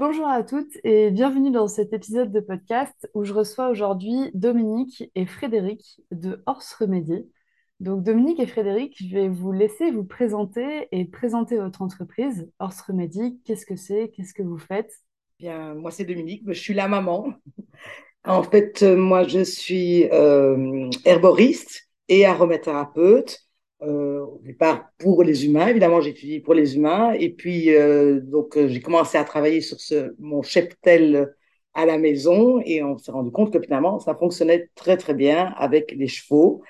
Bonjour à toutes et bienvenue dans cet épisode de podcast où je reçois aujourd'hui Dominique et Frédéric de Horse Remedy. Donc Dominique et Frédéric, je vais vous laisser vous présenter et présenter votre entreprise, Horse Remedy. Qu'est-ce que c'est? Qu'est-ce que vous faites? Bien, moi c'est Dominique, je suis la maman. En fait, euh, moi je suis euh, herboriste et aromathérapeute. Euh, au départ pour les humains, évidemment j'étudie pour les humains. Et puis euh, donc euh, j'ai commencé à travailler sur ce, mon cheptel à la maison et on s'est rendu compte que finalement ça fonctionnait très très bien avec les chevaux.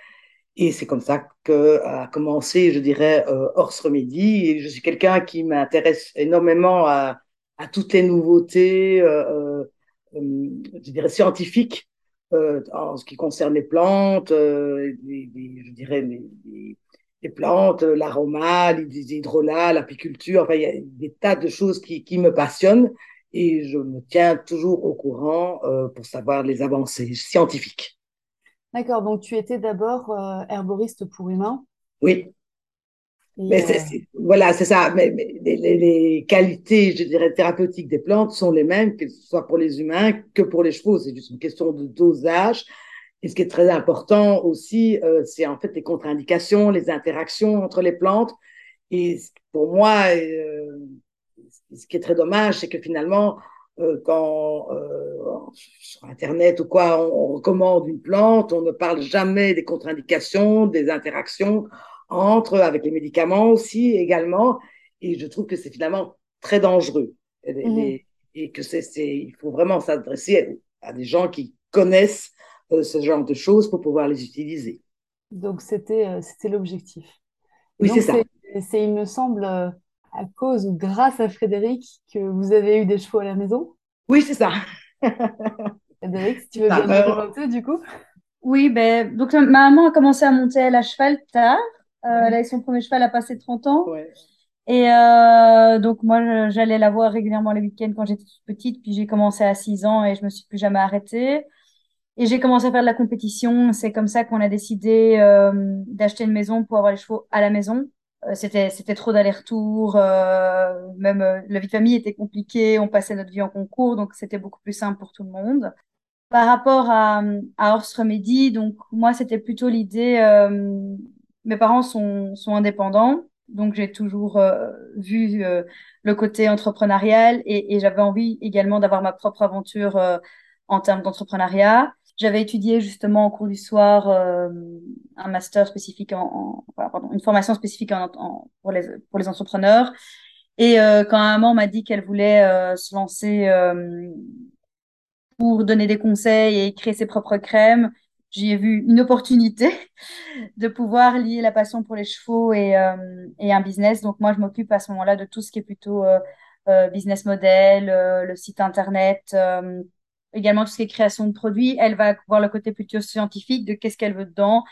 Et c'est comme ça que a commencé, je dirais, euh, Horse Remedy. Et je suis quelqu'un qui m'intéresse énormément à, à, toutes les nouveautés, euh, euh, je dirais, scientifiques en ce qui concerne les plantes, les, je dirais, les, les plantes, l'aroma, les hydrolats, l'apiculture. Enfin, il y a des tas de choses qui, qui me passionnent et je me tiens toujours au courant euh, pour savoir les avancées scientifiques. D'accord, donc tu étais d'abord euh, herboriste pour humains. Oui. mais euh... voilà, c'est ça. Mais, mais les, les, qualités, je dirais, thérapeutiques des plantes sont les mêmes, que ce soit pour les humains que pour les chevaux. C'est juste une question de dosage. Et ce qui est très important aussi, euh, c'est en fait les contre-indications, les interactions entre les plantes. Et pour moi, euh, ce qui est très dommage, c'est que finalement, euh, quand euh, sur Internet ou quoi, on, on, recommande une plante, on ne parle jamais des contre-indications, des interactions entre, avec les médicaments aussi également. Et je trouve que c'est finalement très dangereux. Et, mmh. et, et que c'est, il faut vraiment s'adresser à des gens qui connaissent ce genre de choses pour pouvoir les utiliser. Donc c'était, euh, c'était l'objectif. Oui, c'est ça. C'est, il me semble, euh, à cause ou grâce à Frédéric que vous avez eu des chevaux à la maison Oui, c'est ça. Frédéric, si tu veux bien me présenter du coup Oui, ben, donc ma maman a commencé à monter à la cheval tard. Euh, mmh. Elle a eu son premier cheval à passer 30 ans. Ouais. Et euh, donc moi, j'allais la voir régulièrement les week-ends quand j'étais toute petite. Puis j'ai commencé à 6 ans et je me suis plus jamais arrêtée. Et j'ai commencé à faire de la compétition. C'est comme ça qu'on a décidé euh, d'acheter une maison pour avoir les chevaux à la maison. Euh, c'était c'était trop d'aller-retour. Euh, même euh, la vie de famille était compliquée. On passait notre vie en concours, donc c'était beaucoup plus simple pour tout le monde. Par rapport à, à Horse Remedy, donc moi c'était plutôt l'idée. Euh, mes parents sont sont indépendants, donc j'ai toujours euh, vu le côté entrepreneurial et, et j'avais envie également d'avoir ma propre aventure en termes d'entrepreneuriat. J'avais étudié justement au cours du soir euh, un master spécifique en, pardon, une formation spécifique pour les pour les entrepreneurs. Et euh, quand un maman m'a dit qu'elle voulait euh, se lancer pour donner des conseils et créer ses propres crèmes, j'y ai vu une opportunité de pouvoir lier la passion pour les chevaux et, et un business. Donc moi, je m'occupe à ce moment-là de tout ce qui est plutôt business model, le site internet également tout ce qui est création de produits. Elle va voir le côté plutôt scientifique de qu'est-ce qu'elle veut dedans.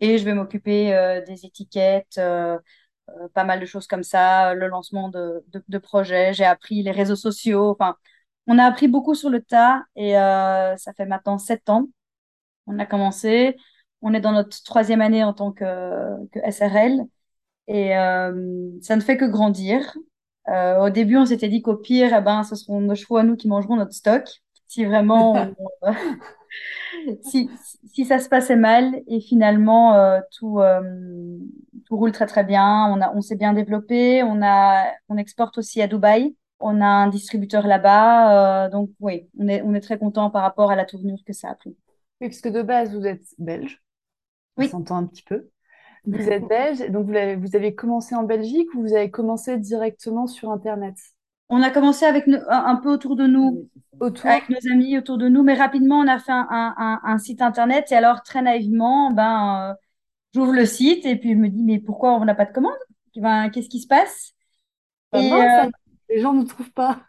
Et je vais m'occuper euh, des étiquettes, euh, euh, pas mal de choses comme ça, le lancement de, de, de projets. J'ai appris les réseaux sociaux. Enfin, on a appris beaucoup sur le tas et ça fait maintenant sept ans. On a commencé. On est dans notre troisième année en tant que, que SRL et ça ne fait que grandir. Au début, on s'était dit qu'au pire, eh ben, ce seront nos chevaux à nous qui mangeront notre stock si vraiment on, si, si ça se passait mal et finalement euh, tout euh, tout roule très très bien on a on s'est bien développé on a on exporte aussi à Dubaï on a un distributeur là-bas euh, donc oui on est on est très content par rapport à la tournure que ça a pris. Oui parce que de base vous êtes belge oui. on s'entend un petit peu. Vous êtes belge donc vous avez, vous avez commencé en Belgique ou vous avez commencé directement sur internet? On a commencé avec un, un peu autour de nous, autour. avec nos amis autour de nous, mais rapidement on a fait un, un, un site internet et alors très naïvement, ben euh, j'ouvre le site et puis je me dis mais pourquoi on n'a pas de commande? Ben, Qu'est-ce qui se passe? Et, euh, Les gens ne trouvent pas.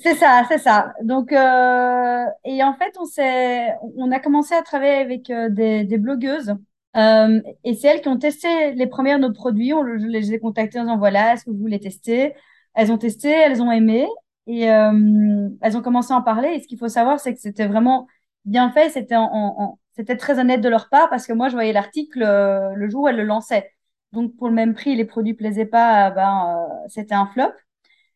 C'est ça, c'est ça. Donc, euh, et en fait, on s'est, on a commencé à travailler avec euh, des, des blogueuses. Euh, et c'est elles qui ont testé les premières de nos produits. On, je les ai contactées en disant voilà, est-ce que vous voulez tester? Elles ont testé, elles ont aimé et euh, elles ont commencé à en parler. Et ce qu'il faut savoir, c'est que c'était vraiment bien fait. C'était très honnête de leur part parce que moi, je voyais l'article euh, le jour où elles le lançaient. Donc, pour le même prix, les produits plaisaient pas, ben, euh, c'était un flop.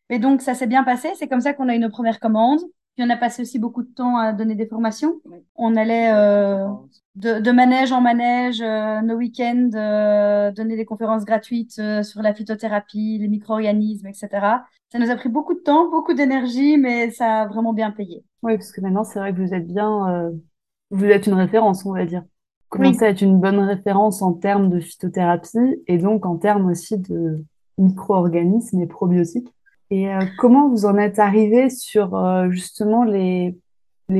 Et donc, ça s'est bien passé. C'est comme ça qu'on a eu nos premières commandes. Puis on a passé aussi beaucoup de temps à donner des formations. On allait euh, de, de, manège en manège, euh, nos week-ends, euh, donner des conférences gratuites euh, sur la phytothérapie, les micro-organismes, etc. Ça nous a pris beaucoup de temps, beaucoup d'énergie, mais ça a vraiment bien payé. Oui, parce que maintenant, c'est vrai que vous êtes bien, euh, vous êtes une référence, on va dire. Vous commencez oui. à être une bonne référence en termes de phytothérapie et donc en termes aussi de micro-organismes et probiotiques. Et euh, comment vous en êtes arrivé sur euh, justement les,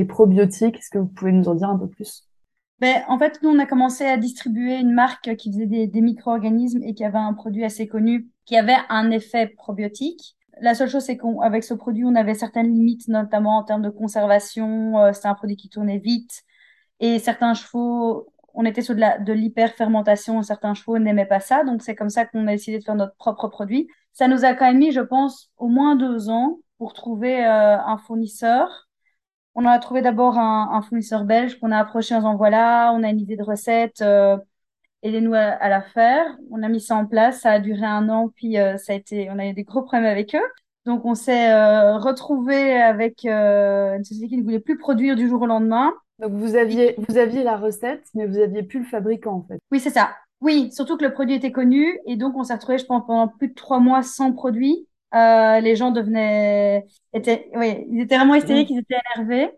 probiotiques? Est-ce que vous pouvez nous en dire un peu plus? Ben, En fait, nous, on a commencé à distribuer une marque qui faisait des, micro-organismes et qui avait un produit assez connu qui avait un effet probiotique. La seule chose, c'est qu'avec ce produit, on avait certaines limites, notamment en termes de conservation. Euh, C'était un produit qui tournait vite. Et certains chevaux, on était sur de l'hyperfermentation. Certains chevaux n'aimaient pas ça. Donc, c'est comme ça qu'on a décidé de faire notre propre produit. Ça nous a quand même mis, je pense, au moins deux ans pour trouver euh, un fournisseur. On a trouvé d'abord un, un, fournisseur belge qu'on a approché en disant voilà, on a une idée de recette, euh, aidez-nous à, à, la faire. On a mis ça en place, ça a duré un an, puis euh, ça a été, on a eu des gros problèmes avec eux. Donc on s'est euh, retrouvé avec une société qui ne voulait plus produire du jour au lendemain. Donc vous aviez, vous aviez la recette, mais vous aviez plus le fabricant en fait. Oui, c'est ça. Oui, surtout que le produit était connu et donc on s'est retrouvé, je pense, pendant plus de trois mois sans produit. Euh, les gens devenaient, étaient, oui, ils étaient vraiment hystériques, ils étaient énervés.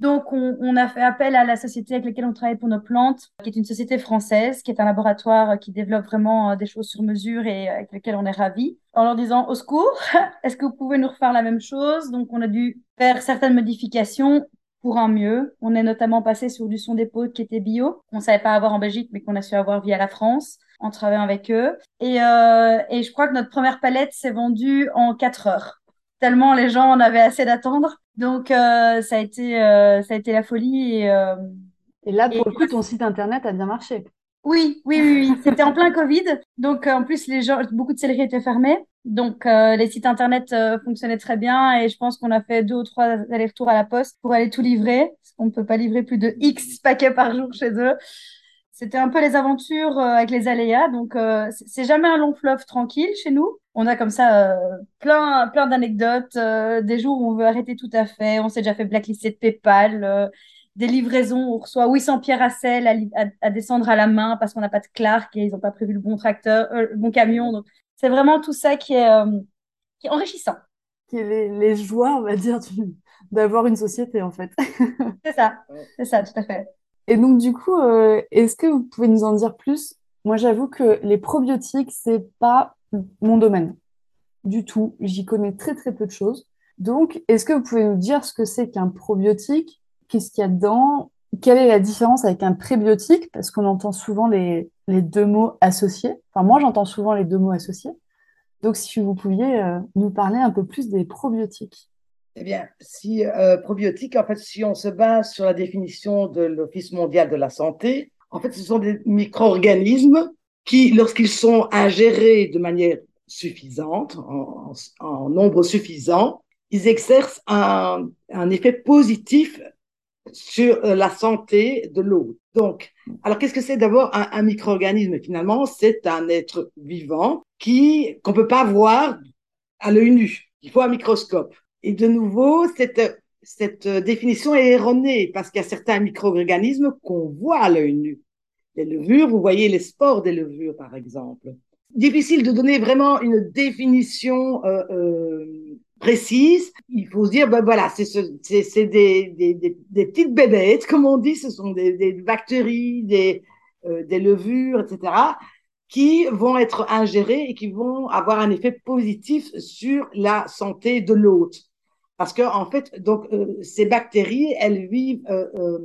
Donc on, on, a fait appel à la société avec laquelle on travaille pour nos plantes, qui est une société française, qui est un laboratoire qui développe vraiment euh, des choses sur mesure et avec lequel on est ravis, en leur disant au secours, est-ce que vous pouvez nous refaire la même chose? Donc on a dû faire certaines modifications pour un mieux. On est notamment passé sur du son d'épaule qui était bio, qu'on savait pas avoir en Belgique, mais qu'on a su avoir via la France en travaillant avec eux. Et, euh, et je crois que notre première palette s'est vendue en quatre heures. Tellement les gens en avaient assez d'attendre. Donc euh, ça a été euh, ça a été la folie. Et, et là, pour et... le coup, ton site internet a bien marché. Oui, oui, oui, oui. C'était en plein Covid. Donc, en plus, les gens, beaucoup de selleries étaient fermés. Donc, euh, les sites internet euh, fonctionnaient très bien. Et je pense qu'on a fait deux ou trois allers-retours à la poste pour aller tout livrer. Qu'on ne peut pas livrer plus de X paquets par jour chez eux. C'était un peu les aventures euh, avec les aléas. Donc, c'est jamais un long fleuve tranquille chez nous. On a comme ça plein, plein d'anecdotes. des jours où on veut arrêter tout à fait. On s'est déjà fait blacklister de PayPal des livraisons, on reçoit 800 pierres à sel à, à, à descendre à la main parce qu'on n'a pas de Clark et ils n'ont pas prévu le bon tracteur, euh, le bon camion. Donc, c'est vraiment tout ça qui est, euh, qui est enrichissant. Qui est les, les joies, on va dire, d'avoir une société, en fait. c'est ça, c'est ça, tout à fait. Et donc, du coup, euh, est-ce que vous pouvez nous en dire plus? Moi, j'avoue que les probiotiques, c'est pas mon domaine du tout. J'y connais très, très peu de choses. Donc, est-ce que vous pouvez nous dire ce que c'est qu'un probiotique? Qu'est-ce qu'il y a dedans, quelle est la différence avec un prébiotique, parce qu'on entend souvent les, les, deux mots associés. Enfin, moi, j'entends souvent les deux mots associés. Donc, si vous pouviez euh, nous parler un peu plus des probiotiques. Eh bien, si euh, probiotiques, en fait, si on se base sur la définition de l'Office mondial de la santé, en fait, ce sont des micro-organismes qui, lorsqu'ils sont ingérés de manière suffisante, en, nombre suffisant, ils exercent un effet positif sur la santé de l'autre. Donc, alors qu'est-ce que c'est d'abord un, un micro-organisme? Finalement, c'est un être vivant qui qu'on peut pas voir à l'œil nu. Il faut un microscope. Et de nouveau, cette, cette définition est erronée parce qu'il y a certains micro-organismes qu'on voit à l'œil nu. Les levures, vous voyez les spores des levures, par exemple. Difficile de donner vraiment une définition euh, euh, précise, il faut se dire, ben voilà, c'est ce, des, des, des, des, petites bébêtes, comme on dit, ce sont des, bactéries, des, euh, des levures, etc., qui vont être ingérées et qui vont avoir un effet positif sur la santé de l'hôte. Parce que en fait, donc euh, ces bactéries, elles vivent, euh,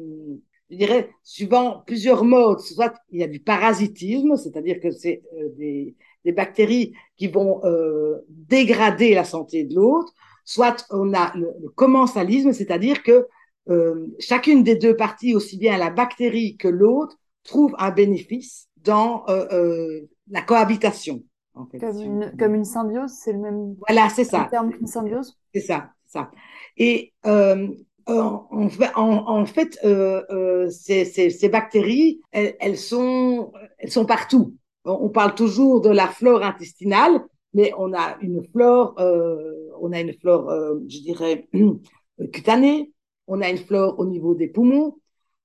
je dirais, suivant plusieurs modes. Soit il y a du parasitisme, c'est-à-dire que c'est des, des bactéries qui vont euh, dégrader la santé de l'autre, soit on a le, commensalisme, c'est-à-dire que euh, chacune des deux parties, aussi bien la bactérie que l'autre, trouve un bénéfice dans euh, euh, la cohabitation. En fait. comme, une, comme, une, symbiose, c'est le même voilà, c'est ça. terme qu'une symbiose? C'est ça, ça. Et euh, en, en, fait, euh, euh, ces, ces, ces, bactéries, elles, elles, sont, elles sont partout. On parle toujours de la flore intestinale, mais on a une flore, euh, on a une flore, euh, je dirais, cutanée. On a une flore au niveau des poumons.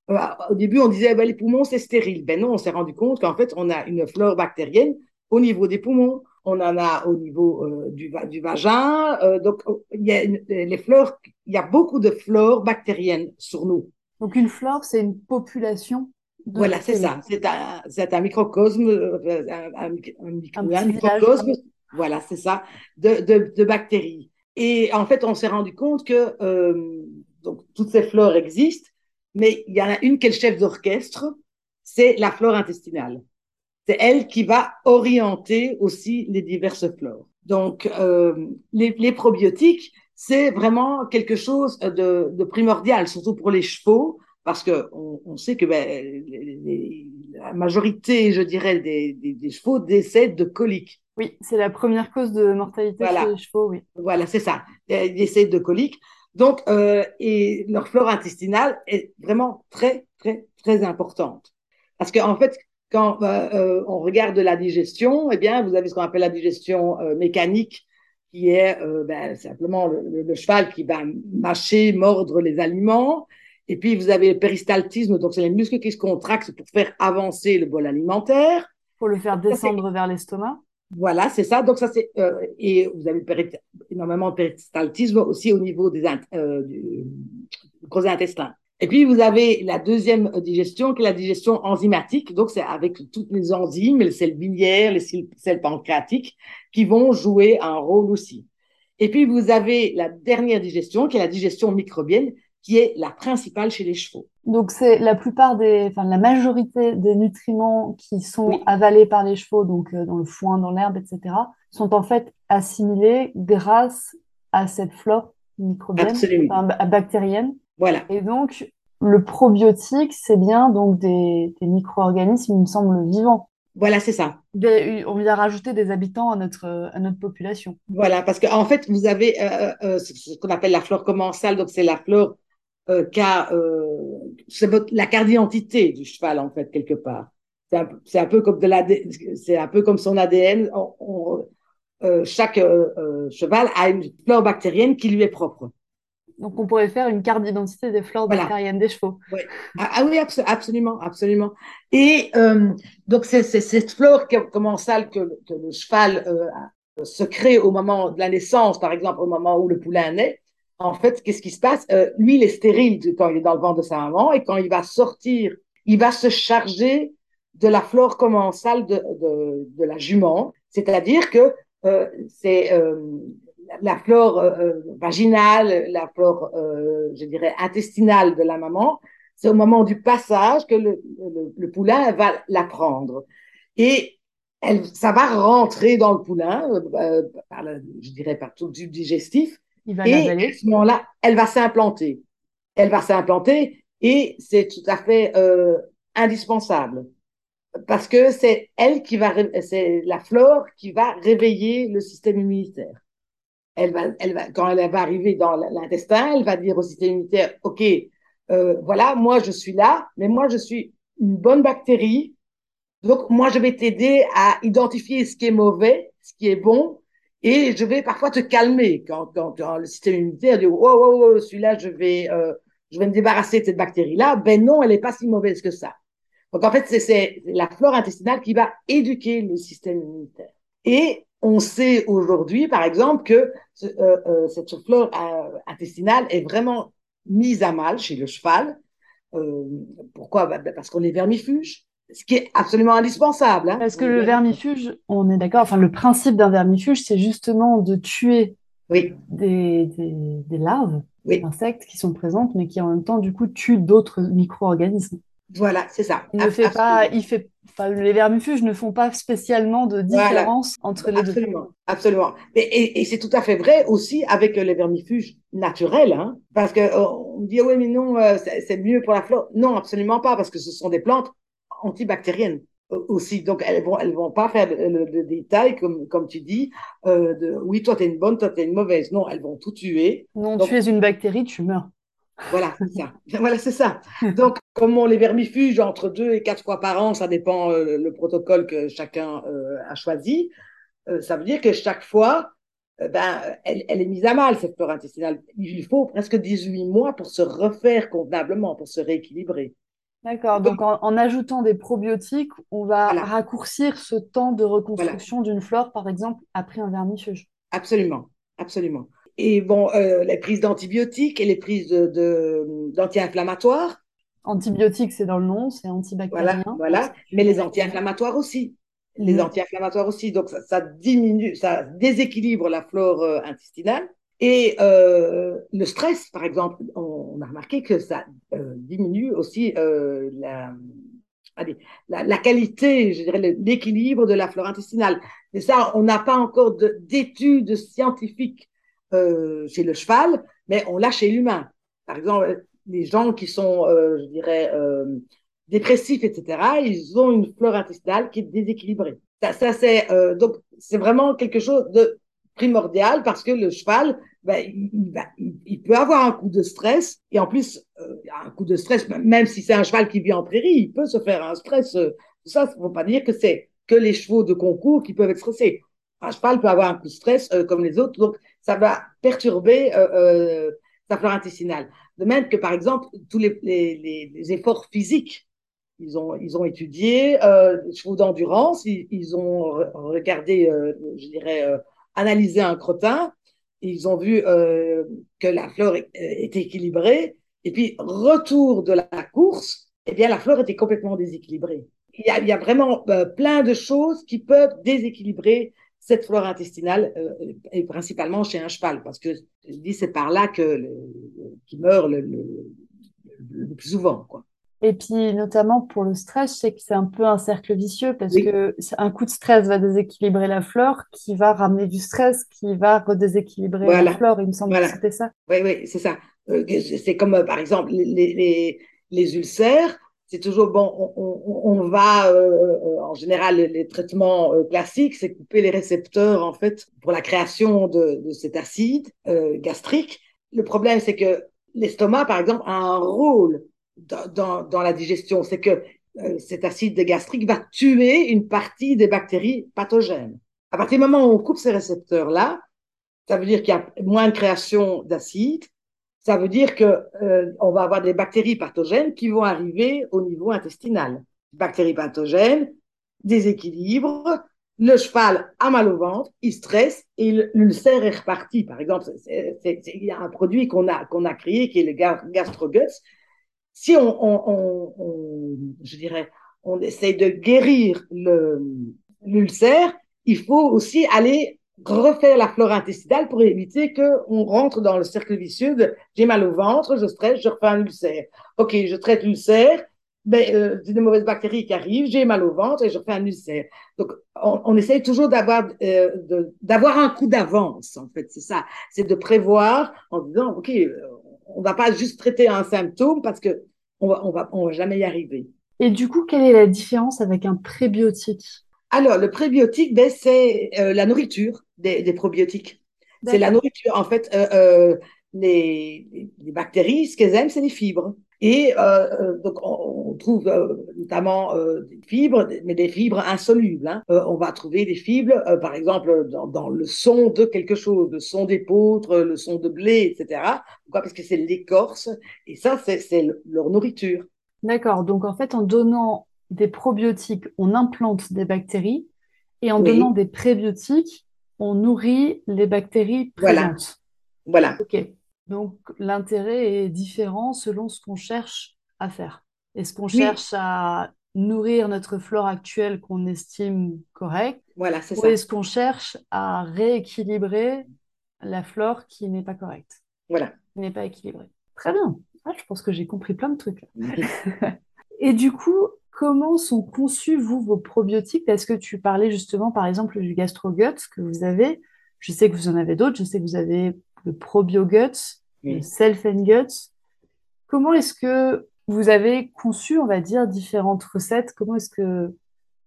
Euh, au début, on disait ben, les poumons c'est stérile. Ben non, on s'est rendu compte qu'en fait, on a une flore bactérienne au niveau des poumons. On en a au niveau du, vagin. Donc, il y a les fleurs, il y a beaucoup de flore bactériennes sur nous. Donc, une flore, c'est une population voilà, c'est ça. C'est un, c'est un microcosme, un, un, un microcosme, voilà, c'est ça, de, de, de, bactéries. Et en fait, on s'est rendu compte que euh, donc, toutes ces flores existent, mais il y en a une qui est le chef d'orchestre, c'est la flore intestinale. C'est elle qui va orienter aussi les diverses flores. Donc, euh, les, les, probiotiques, c'est vraiment quelque chose de, de, primordial, surtout pour les chevaux, parce que on, sait que ben, les, les, la majorité, je dirais, des, des, des chevaux décèdent de coliques. Oui, c'est la première cause de mortalité chez les chevaux, oui. Voilà, c'est ça. Ils décèdent de coliques. Donc, euh, et leur flore intestinale est vraiment très, très, très importante. Parce qu'en en fait, quand euh, euh, on regarde la digestion, eh bien, vous avez ce qu'on appelle la digestion mécanique, qui est ben, simplement le, le, cheval qui va mâcher, mordre les aliments. Et puis, vous avez le péristaltisme, donc c'est les muscles qui se contractent pour faire avancer le bol alimentaire. Pour le faire descendre vers l'estomac. Voilà, c'est ça. Donc ça c'est euh, et vous avez énormément de péristaltisme aussi au niveau des euh, du, gros intestin. Et puis vous avez la deuxième digestion qui est la digestion enzymatique. Donc c'est avec toutes les enzymes, les sels biliaires, les sels pancréatiques qui vont jouer un rôle aussi. Et puis vous avez la dernière digestion qui est la digestion microbienne qui est la principale chez les chevaux. Donc c'est la plupart des, enfin la majorité des nutriments qui sont avalés par les chevaux, donc euh, dans le foin, dans l'herbe, etc., sont en fait assimilés grâce à cette flore microbienne, enfin, bactérienne. Voilà. Et donc le probiotique, c'est bien donc des, des micro-organismes, il me semble, vivants. Voilà, c'est ça. on vient rajouter des habitants à notre, à notre population. Voilà, parce qu'en en fait, vous avez euh, euh, ce qu'on appelle la flore commensale, donc c'est la flore euh, euh, c'est la carte d'identité du cheval en fait quelque part. C'est un, peu comme de la, c'est un peu comme son ADN. On, euh, chaque euh, euh, cheval a une flore bactérienne qui lui est propre. Donc on pourrait faire une carte d'identité des flores bactériennes des chevaux. Ah, ah, oui, absolument, absolument. Et euh, donc c'est, c'est cette flore commensale que, que le cheval se crée au moment de la naissance, par exemple au moment où le poulain naît en fait, qu'est-ce qui se passe? Euh, Lui, il est stérile quand il est dans le ventre de sa maman et quand il va sortir, il va se charger de la flore commensale de, de, de la jument, c'est-à-dire que euh, c'est euh, la flore euh, vaginale, la flore, euh, je dirais, intestinale de la maman. C'est au moment du passage que le, le, poulain va la prendre. Et elle, ça va rentrer dans le poulain, euh, par je dirais par tout du digestif, et à ce moment-là, elle va s'implanter. Elle va s'implanter et c'est tout à fait euh, indispensable parce que c'est elle qui va, c'est la flore qui va réveiller le système immunitaire. Elle va, elle va, quand elle va arriver dans l'intestin, elle va dire au système immunitaire, OK, euh, voilà, moi je suis là, mais moi je suis une bonne bactérie. Donc moi je vais t'aider à identifier ce qui est mauvais, ce qui est bon, et je vais parfois te calmer quand, le système immunitaire dit oh, oh, oh celui-là je vais euh, je vais me débarrasser de cette bactérie-là. Ben non, elle n'est pas si mauvaise que ça. Donc en fait c'est la flore intestinale qui va éduquer le système immunitaire. Et on sait aujourd'hui, par exemple, que euh, euh, cette flore intestinale est vraiment mise à mal chez le cheval. Pourquoi? Ben, Parce qu'on est vermifuge ce qui est absolument indispensable. Hein. Parce que le vermifuge, on est d'accord, enfin le principe d'un vermifuge, c'est justement de tuer oui. des, des, des, larves oui. d'insectes qui sont présentes, mais qui en même temps, du coup, tuent d'autres micro-organismes. Voilà, c'est ça. Il ne fait pas, il fait, les vermifuges ne font pas spécialement de différence entre les absolument, deux. Absolument. Et, et, c'est tout à fait vrai aussi avec les vermifuges naturels. Hein, parce qu'on euh, me dit, oui, mais non, euh, c'est mieux pour la flore. Non, absolument pas, parce que ce sont des plantes antibactériennes aussi. Donc, elles vont, elles vont pas faire le, détail, comme, comme tu dis, euh, de oui, toi, tu es une bonne, toi, tu es une mauvaise. Non, elles vont tout tuer. Non, tu es une bactérie, tu meurs. Voilà, c'est ça. voilà, c'est ça. Donc, comme on les vermifuge entre deux et quatre fois par an, ça dépend euh, le protocole que chacun euh, a choisi. Euh, ça veut dire que chaque fois, ben, elle, elle, est mise à mal, cette flore intestinale. Il faut presque 18 mois pour se refaire convenablement, pour se rééquilibrer. D'accord. Donc, en, ajoutant des probiotiques, on va raccourcir ce temps de reconstruction d'une flore, par exemple, après un vermifuge. Absolument, absolument. Et bon, euh, les prises d'antibiotiques et les prises d'anti-inflammatoires. De, antibiotiques, c'est dans le nom, c'est antibactérien. Voilà, voilà. mais les anti-inflammatoires aussi. Les mhm. anti-inflammatoires aussi. Donc, ça, ça, diminue, ça déséquilibre la flore euh, intestinale. Et euh, le stress, par exemple, on, a remarqué que ça euh, diminue aussi euh, la, la, la, qualité, je dirais, l'équilibre de la flore intestinale. Et ça, on n'a pas encore d'études scientifiques euh, chez le cheval, mais on l'a chez l'humain. Par exemple, les gens qui sont, euh, je dirais, euh, dépressifs, etc., ils ont une flore intestinale qui est déséquilibrée. Ça, ça c'est donc c'est vraiment quelque chose de primordial parce que le cheval, ben, il, il, peut avoir un coup de stress et en plus, euh, un coup de stress, même si c'est un cheval qui vit en prairie, il peut se faire un stress. Euh, ça, ne faut pas dire que c'est que les chevaux de concours qui peuvent être stressés. Un cheval peut avoir un coup de stress euh, comme les autres, donc ça va perturber euh, sa flore intestinale. De même que, par exemple, tous les, les, les efforts physiques ils ont, ils ont étudié euh, les chevaux d'endurance, ils, ils, ont regardé, euh, je dirais, euh, analysé un crottin, ils ont vu euh, que la flore était équilibrée, et puis retour de la course, eh bien la flore était complètement déséquilibrée. Il y a, vraiment euh, plein de choses qui peuvent déséquilibrer cette flore intestinale, euh, et principalement chez un cheval, parce que je dis c'est par là que qui meurt le, le, le plus souvent, quoi. Et puis, notamment pour le stress, je sais que c'est un peu un cercle vicieux parce que un coup de stress va déséquilibrer la flore, qui va ramener du stress, qui va redéséquilibrer la flore. Il me semble que c'était ça. Oui, oui, c'est ça. Euh, c'est comme, euh, par exemple, les, les, les ulcères. C'est toujours bon, on, on, va, euh, en général, les, traitements classiques, c'est couper les récepteurs, en fait, pour la création de, de cet acide gastrique. Le problème, c'est que l'estomac, par exemple, a un rôle dans, dans, la digestion, c'est que euh, cet acide gastrique va tuer une partie des bactéries pathogènes. À partir du moment où on coupe ces récepteurs-là, ça veut dire qu'il y a moins de création d'acide. Ça veut dire que euh, on va avoir des bactéries pathogènes qui vont arriver au niveau intestinal. Bactéries pathogènes, déséquilibre, le cheval a mal au ventre, il stresse et l'ulcère est reparti. Par exemple, il y a un produit qu'on a qu'on a créé qui est le gastroguts si on, on, on, je dirais, on essaye de guérir l'ulcère, il faut aussi aller refaire la flore intestinale pour éviter qu'on rentre dans le cercle vicieux de j'ai mal au ventre, je stresse, je refais un ulcère. Ok, je traite l'ulcère, mais euh, des mauvaises bactéries qui arrivent, j'ai mal au ventre et je refais un ulcère. Donc, on, on essaye toujours d'avoir euh, d'avoir un coup d'avance, en fait, c'est ça. C'est de prévoir en disant, ok, on va pas juste traiter un symptôme parce que on va, on va, on va jamais y arriver. Et du coup, quelle est la différence avec un prébiotique? Alors, le prébiotique, ben, c'est euh, la nourriture des, des probiotiques. C'est la nourriture. En fait, euh, euh, les, les, bactéries, ce qu'elles aiment, c'est les fibres. Et euh, euh, donc, on, trouve euh, notamment des fibres, mais des fibres insolubles. Hein. on va trouver des fibres, par exemple, dans, dans, le son de quelque chose, le son d'épeautre, le son de blé, etc. Pourquoi? Parce que c'est l'écorce, et ça, c'est leur nourriture. D'accord. Donc, en fait, en donnant des probiotiques, on implante des bactéries, et en donnant des prébiotiques, on nourrit les bactéries présentes. Voilà. voilà. Ok. Donc l'intérêt est différent selon ce qu'on cherche à faire. Est-ce qu'on cherche à nourrir notre flore actuelle qu'on estime correcte Voilà, c'est Ou est-ce qu'on cherche à rééquilibrer la flore qui n'est pas correcte Voilà. Qui n'est pas équilibrée? Très bien. Ah, je pense que j'ai compris plein de trucs. Et du coup, comment sont conçus, vous, vos probiotiques? Parce que tu parlais justement, par exemple, du GastroGuts que vous avez? Je sais que vous en avez d'autres. Je sais que vous avez le ProbioGuts, le Self and Guts. Comment est-ce que vous avez conçu, on va dire, différentes recettes? Comment est-ce que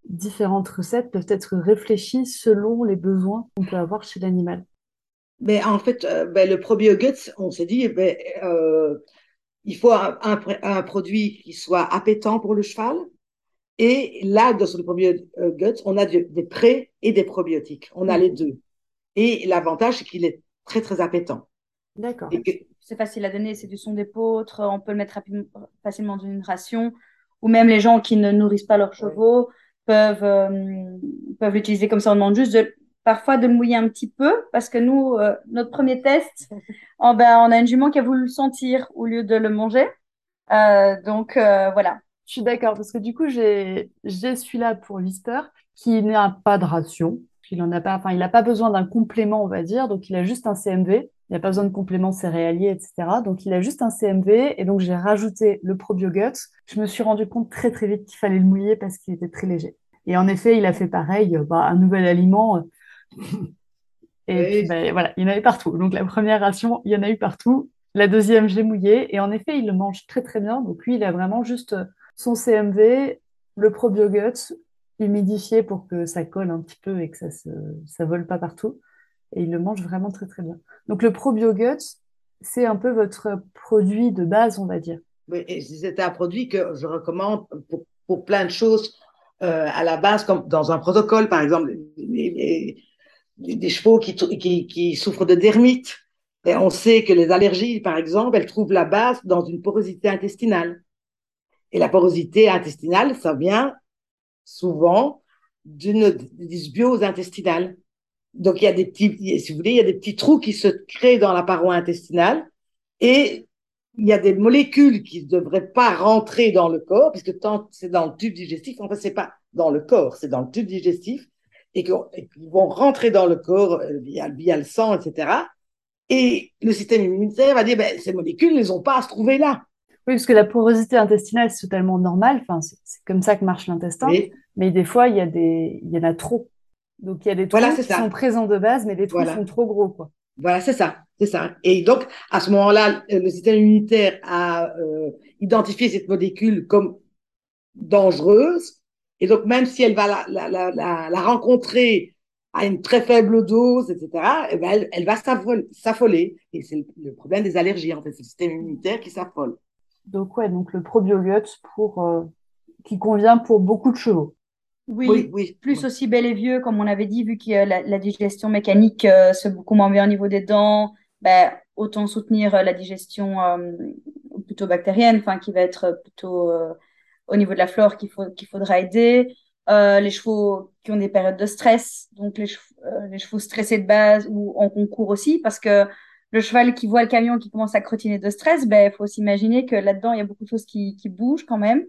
différentes recettes peuvent être réfléchies selon les besoins qu'on peut avoir chez l'animal? Mais en fait, euh, ben, le probioguts, on s'est dit, ben, euh, il faut un, un, produit qui soit appétant pour le cheval. Et là, dans le probioguts, on a des pré et des probiotiques. On a mm. les deux. Et l'avantage, c'est qu'il est très, très appétant. D'accord. C'est facile à donner, c'est du son d'épeautre, on peut le mettre facilement dans une ration, ou même les gens qui ne nourrissent pas leurs chevaux peuvent, euh, peuvent l'utiliser comme ça. On demande juste de parfois de le mouiller un petit peu parce que nous, euh, notre premier test, oh ben, on a une jument qui a voulu le sentir au lieu de le manger. Euh, donc euh, voilà. Je suis d'accord parce que du coup, j'ai celui-là pour Whisper qui n'a pas de ration. Il en a pas, enfin, il n'a pas besoin d'un complément, on va dire. Donc, il a juste un CMV. Il n'a pas besoin de compléments céréaliers, etc. Donc, il a juste un CMV. Et donc, j'ai rajouté le probiogut. Je me suis rendu compte très, très vite qu'il fallait le mouiller parce qu'il était très léger. Et en effet, il a fait pareil. Bah, un nouvel aliment, et puis, ben, voilà, il y en avait partout. Donc, la première ration, il y en a eu partout. La deuxième, j'ai mouillé. Et en effet, il le mange très, très bien. Donc, lui, il a vraiment juste euh, son CMV, le probiogut, humidifié pour que ça colle un petit peu et que ça se, ça vole pas partout. Et il le mange vraiment très, très bien. Donc, le probiogut, c'est un peu votre produit de base, on va dire. Oui, c'est un produit que je recommande pour, pour plein de choses euh, à la base, comme dans un protocole, par exemple, des chevaux qui, qui, qui, souffrent de dermite. Et on sait que les allergies, par exemple, elles trouvent la base dans une porosité intestinale. Et la porosité intestinale, ça vient souvent d'une dysbiose intestinale. Donc, il y a des petits, si vous voulez, il y a des petits trous qui se créent dans la paroi intestinale et il y a des molécules qui ne devraient pas rentrer dans le corps, puisque tant c'est dans le tube digestif, en fait, c'est pas dans le corps, c'est dans le tube digestif et qui vont rentrer dans le corps euh, via, via, le sang, etc. Et le système immunitaire va dire, ben, ces molécules, elles n'ont pas à se trouver là. Oui, parce que la porosité intestinale, c'est totalement normal. Enfin, c'est comme ça que marche l'intestin. Mais des fois, il y, a des, il y en a trop. Donc, il y a des trous qui sont présents de base, mais les trous sont trop gros. Quoi. Voilà, c'est ça. C'est ça. Et donc, à ce moment-là, le système immunitaire a euh, identifié cette molécule comme dangereuse et donc, même si elle va la, la, la, la rencontrer à une très faible dose, etc., eh ben, elle, elle va s'affoler. Et c'est le problème des allergies, en fait. C'est le système immunitaire qui s'affole. Donc, ouais, donc le probiogut pour, euh, qui convient pour beaucoup de chevaux. Oui, oui, plus aussi bel et vieux, comme on avait dit, vu que la, la digestion mécanique euh, se beaucoup moins bien au niveau des dents, ben, autant soutenir euh, la digestion plutôt bactérienne, enfin, qui va être plutôt au niveau de la flore qu'il faut, qu'il faudra aider. Euh, les chevaux qui ont des périodes de stress, donc les chevaux, euh, les chevaux stressés de base ou en concours aussi, parce que le cheval qui voit le camion qui commence à crotiner de stress, ben il faut s'imaginer que là-dedans il y a beaucoup de choses qui, qui bougent quand même.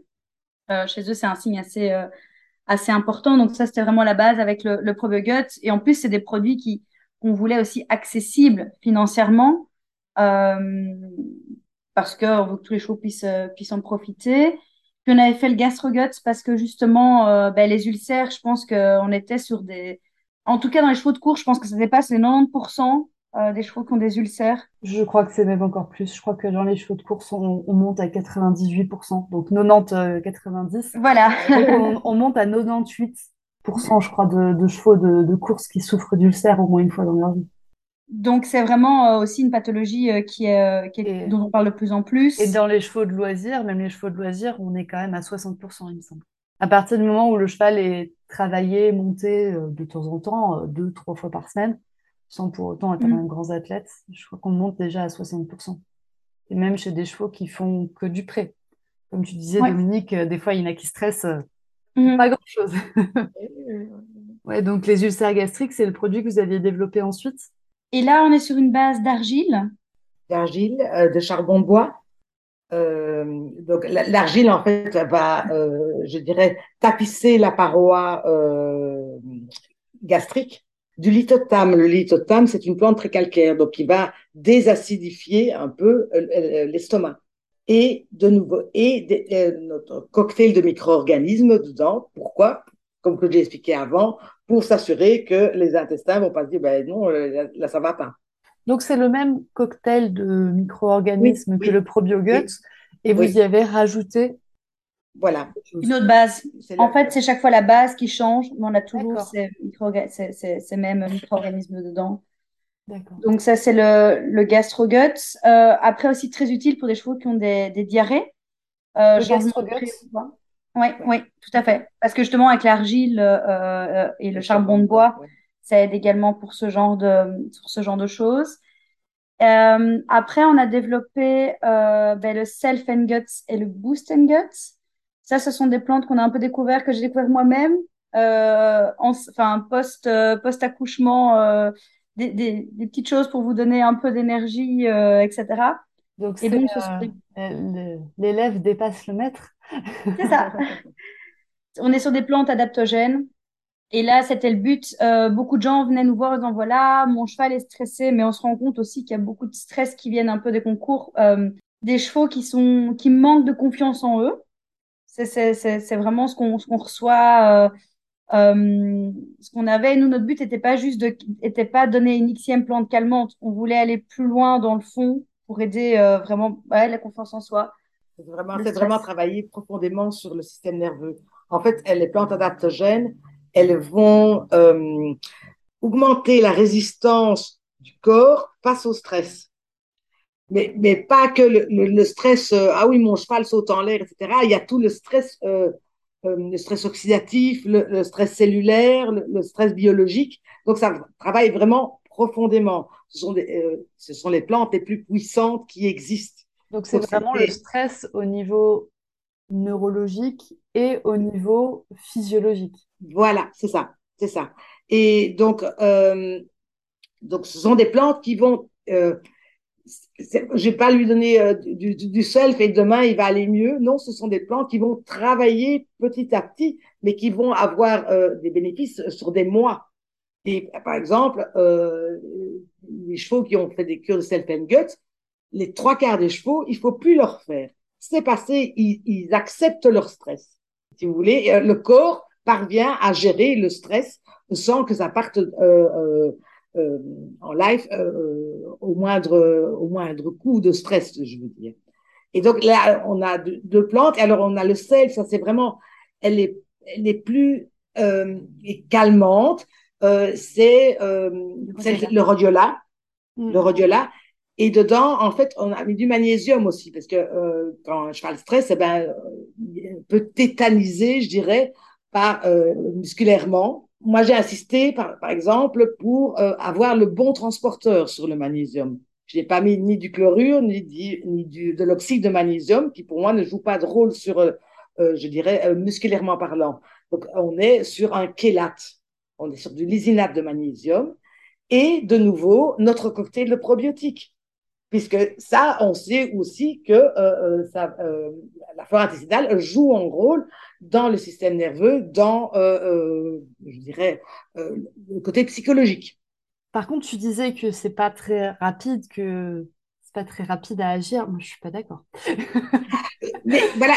Euh, chez eux c'est un signe assez euh, assez important, donc ça c'était vraiment la base avec le, le Probegut. Et en plus c'est des produits qui qu'on voulait aussi accessibles financièrement euh, parce que veut que tous les chevaux puissent puissent en profiter. Puis on avait fait le gastrogut parce que justement, euh, ben, les ulcères, je pense qu'on était sur des... En tout cas, dans les chevaux de course, je pense que ça dépasse les 90% euh, des chevaux qui ont des ulcères. Je crois que c'est même encore plus. Je crois que dans les chevaux de course, on, monte à 98%. Donc 90-90. Euh, voilà. on, monte à 98%, je crois, de, de chevaux de, de course qui souffrent d'ulcères au moins une fois dans leur vie. Donc c'est vraiment euh, aussi une pathologie qui est, dont on parle de plus en plus. Et dans les chevaux de loisirs, même les chevaux de loisirs, on est quand même à 60%, il me semble. À partir du moment où le cheval est travaillé, monté de temps en temps, deux, trois fois par semaine, sans pour autant être mm. un grand athlète, je crois qu'on monte déjà à 60%. Et même chez des chevaux qui font que du pré. Comme tu disais, Dominique, des fois, il y en a qui stressent mm. pas grand-chose. ouais, donc les ulcères gastriques, c'est le produit que vous aviez développé ensuite? Et là, on est sur une base d'argile. D'argile, euh, de charbon de bois. Euh, donc l'argile, en fait, va, euh, je dirais, tapisser la paroi euh, gastrique du lithotame. Le lithotame, c'est une plante très calcaire, donc qui va désacidifier un peu euh, l'estomac. et de nouveau, et euh, notre cocktail de micro-organismes dedans. Pourquoi? Comme que j'ai expliqué avant, pour s'assurer que les intestins vont pas se dire, ben non, euh, là, ça va pas. Donc, c'est le même cocktail de micro-organismes que le probiogut, et vous y avez rajouté voilà. Une autre base. En fait, c'est chaque fois la base qui change, mais on a toujours ces, ces, mêmes micro-organismes dedans. Donc ça, c'est le, le gastrogut. Euh, après aussi très utile pour des chevaux qui ont des, des diarrhées. Euh, le gastrogut Oui, oui, tout à fait. Parce que justement, avec l'argile euh, et le charbon de bois, ça aide également pour ce genre de, pour ce genre de choses. après, on a développé ben, le Self and Guts et le Boost and Guts. Ça, ce sont des plantes qu'on a un peu découvert, que j'ai découvert moi-même, enfin, post, post-accouchement des, petites choses pour vous donner un peu d'énergie, euh, etc. Donc, et donc euh, l'élève dépasse le maître. C'est ça. On est sur des plantes adaptogènes. Et là, c'était le but. Euh, beaucoup de gens venaient nous voir en disant voilà, mon cheval est stressé, mais on se rend compte aussi qu'il y a beaucoup de stress qui viennent un peu des concours, des chevaux qui sont qui manquent de confiance en eux. C'est vraiment ce qu'on reçoit euh, ce qu'on avait, nous, notre but n'était pas juste de, était pas donner une xème plante calmante. On voulait aller plus loin dans le fond pour aider euh, vraiment la confiance en soi. C'est vraiment, vraiment travailler profondément sur le système nerveux. En fait, les plantes adaptogènes, elles vont euh, augmenter la résistance du corps face au stress. Mais, mais pas que le, le, stress, ah oui, mon cheval saute en l'air, etc. Il y a tout le stress euh, le stress oxydatif, le, stress cellulaire, le, stress biologique. Donc, ça travaille vraiment profondément. Ce sont, des, euh, ce sont les plantes les plus puissantes qui existent. Donc, c'est vraiment le stress au niveau neurologique et au niveau physiologique. Voilà, c'est ça, c'est ça. Et donc, euh, donc, ce sont des plantes qui vont euh, je vais pas lui donner euh, du, self et demain il va aller mieux. Non, ce sont des plantes qui vont travailler petit à petit, mais qui vont avoir euh, des bénéfices sur des mois. Et par exemple, euh, les chevaux qui ont fait des cures de self and gut, les trois quarts des chevaux, il faut plus leur faire. C'est passé, ils, acceptent leur stress. Si vous voulez, le corps parvient à gérer le stress sans que ça parte euh, euh, en live euh, au moindre au moindre coup de stress, je veux dire. Et donc là, on a deux, plantes. Et alors on a le sel, ça c'est vraiment, elle est, elle est plus euh, calmante. Euh, c'est euh, le rhodiola, mm. le rhodiola. Et dedans, en fait, on a mis du magnésium aussi, parce que euh, quand un cheval stress, eh ben, il peut tétaniser, je dirais, par musculairement moi, j'ai insisté, par, exemple, pour euh, avoir le bon transporteur sur le magnésium. Je n'ai pas mis ni du chlorure, ni, ni du, de l'oxyde de magnésium, qui pour moi ne joue pas de rôle sur, euh, euh je dirais, euh, musculairement parlant. Donc, on est sur un chélate. On est sur du lysinate de magnésium. Et de nouveau, notre cocktail de probiotiques. Puisque ça, on sait aussi que euh, ça, la flore intestinale joue un rôle dans le système nerveux, dans, euh, euh, je dirais, euh, le côté psychologique. Par contre, tu disais que c'est pas très rapide, que c'est pas très rapide à agir. Moi, je suis pas d'accord. mais voilà,